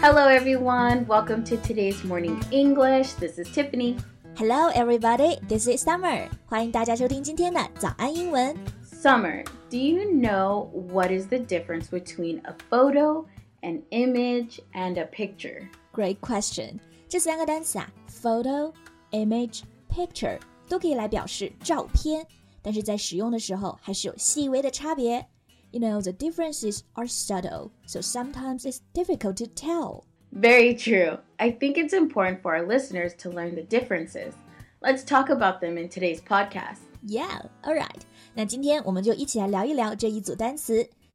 Hello, everyone. Welcome to today's morning English. This is Tiffany. Hello, everybody. This is Summer. 欢迎大家收听今天的早安英文。 Summer, do you know what is the difference between a photo, an image, and a picture? Great question. 这三个单词啊，photo、image、picture 都可以来表示照片，但是在使用的时候还是有细微的差别。 You know, the differences are subtle, so sometimes it's difficult to tell. Very true. I think it's important for our listeners to learn the differences. Let's talk about them in today's podcast. Yeah, alright. 那今天我们就一起来聊一聊这一组单词。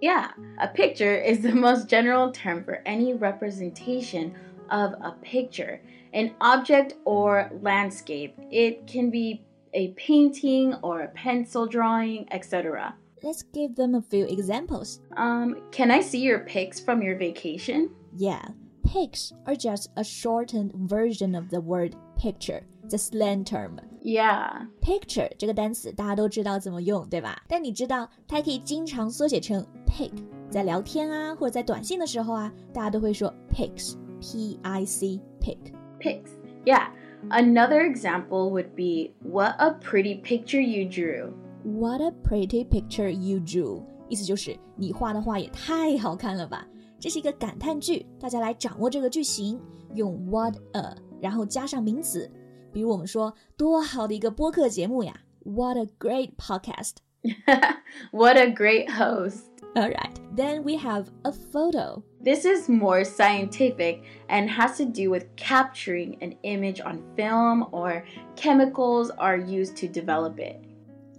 Yeah, a picture is the most general term for any representation of a picture, an object or landscape. It can be a painting or a pencil drawing, etc. Let's give them a few examples. Um, can I see your pics from your vacation? Yeah, pics are just a shortened version of the word picture, the slang term. Yeah. Picture 这个单词大家都知道怎么用，对吧？但你知道它还可以经常缩写成 pic，在聊天啊或者在短信的时候啊，大家都会说 pics，p i c pic。 Pics. Yeah. Another example would be what a pretty picture you drew. What a pretty picture you drew！意思就是你画的画也太好看了吧。 这是一个感叹句，大家来掌握这个句型，用 what a，然后加上名词。比如我们说多好的一个播客节目呀，What a great podcast！ what a great host. All right, then we have a photo. This is more scientific and has to do with capturing an image on film or chemicals are used to develop it.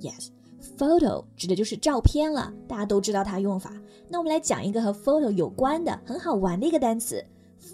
Yes, Photo 指的就是照片了，大家都知道它用法。那我们来讲一个和 photo 有关的很好玩的一个单词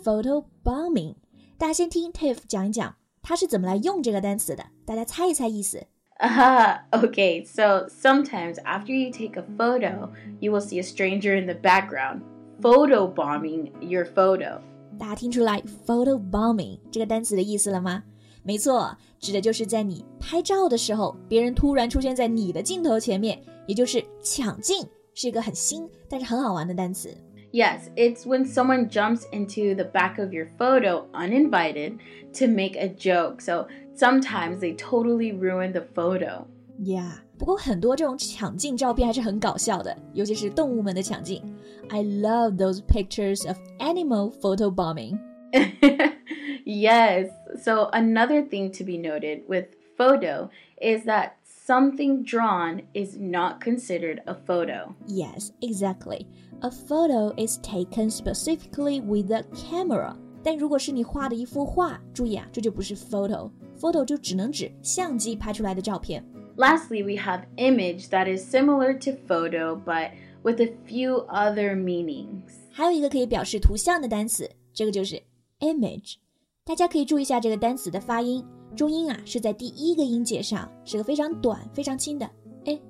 ，photo bombing。大家先听 Tiff 讲一讲，他是怎么来用这个单词的，大家猜一猜意思。Ah, okay, so sometimes after you take a photo, you will see a stranger in the background photo bombing your photo. 大家听出来 photo bombing 这个单词的意思了吗？没错，指的就是在你拍照的时候，别人突然出现在你的镜头前面，也就是抢镜，是一个很新但是很好玩的单词。 Yes, it's when someone jumps into the back of your photo uninvited to make a joke. So sometimes they totally ruin the photo. Yeah，不过很多这种抢镜照片还是很搞笑的，尤其是动物们的抢镜。I love those pictures of animal photo bombing. yes. So another thing to be noted with photo is that something drawn is not considered a photo. Yes, exactly. A photo is taken specifically with a camera. 但如果是你画的一幅画，注意啊，这就不是 photo，photo 就只能指相机拍出来的照片。 Lastly, we have image that is similar to photo but with a few other meanings. 还有一个可以表示图像的单词，这个就是 image。 大家可以注意一下这个单词的发音，重音啊是在第一个音节上，是个非常短、非常轻的 a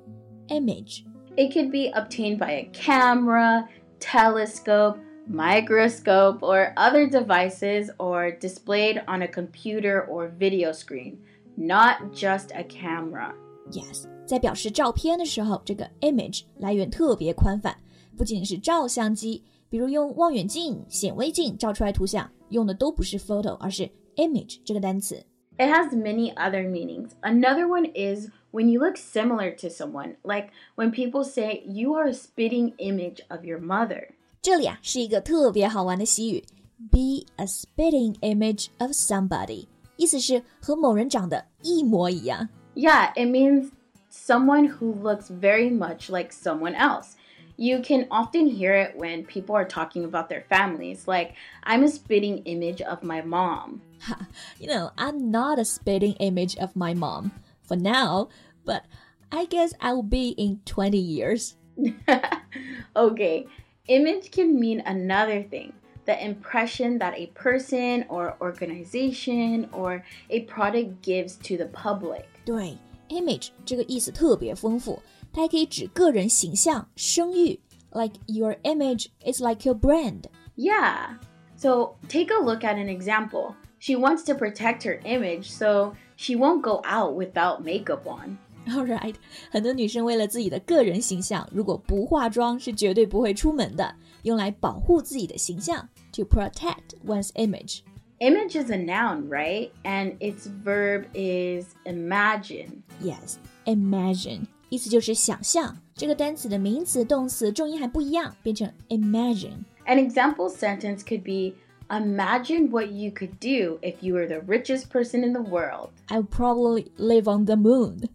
image。 It could be obtained by a camera, telescope, microscope, or other devices, or displayed on a computer or video screen, not just a camera. Yes，在表示照片的时候，这个 image 来源特别宽泛，不仅是照相机， 比如用望远镜、显微镜照出来图像，用的都不是 photo，而是 image 这个单词。 It has many other meanings. Another one is when you look similar to someone, like when people say you are a spitting image of your mother. 这里啊是一个特别好玩的习语，be a spitting image of somebody，意思是和某人长得一模一样。 Yeah, it means someone who looks very much like someone else. You can often hear it when people are talking about their families, like, I'm a spitting image of my mom. You know, I'm not a spitting image of my mom for now, but I guess I'll be in 20 years. okay, image can mean another thing. the impression that a person or organization or a product gives to the public. 对 ，image 这个意思特别丰富，它还可以指个人形象、声誉。Like your image is like your brand. Yeah. So take a look at an example. She wants to protect her image, so she won't go out without makeup on. Alright，很多女生为了自己的个人形象，如果不化妆是绝对不会出门的，用来保护自己的形象，to protect one's image。 Image is a noun, right? And its verb is imagine. Yes, imagine 意思就是想象。这个单词的名词、动词重音还不一样，变成 imagine。An example sentence could be Imagine what you could do if you were the richest person in the world. I would probably live on the moon.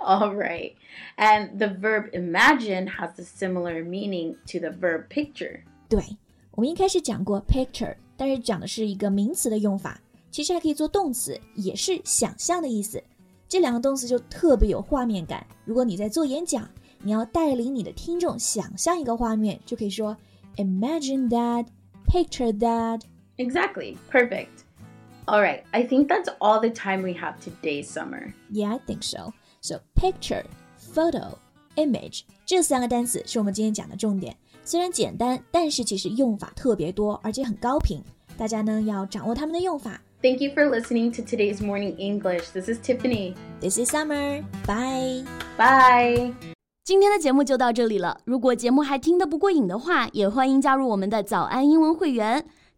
All right. And the verb imagine has a similar meaning to the verb picture. 对，我们一开始讲过 picture， 但是讲的是一个名词的用法，其实还可以做动词，也是想象的意思。这两个动词就特别有画面感。如果你在做演讲，你要带领你的听众想象一个画面，就可以说 Imagine that, picture that. Exactly. Perfect. All right. I think that's all the time we have today, Summer. Yeah, I think so. So picture, photo, image 这三个单词是我们今天讲的重点。虽然简单，但是其实用法特别多，而且很高频。大家呢要掌握它们的用法。Thank you for listening to today's morning English. This is Tiffany. This is Summer. Bye. Bye. 今天的节目就到这里了。如果节目还听得不过瘾的话，也欢迎加入我们的早安英文会员。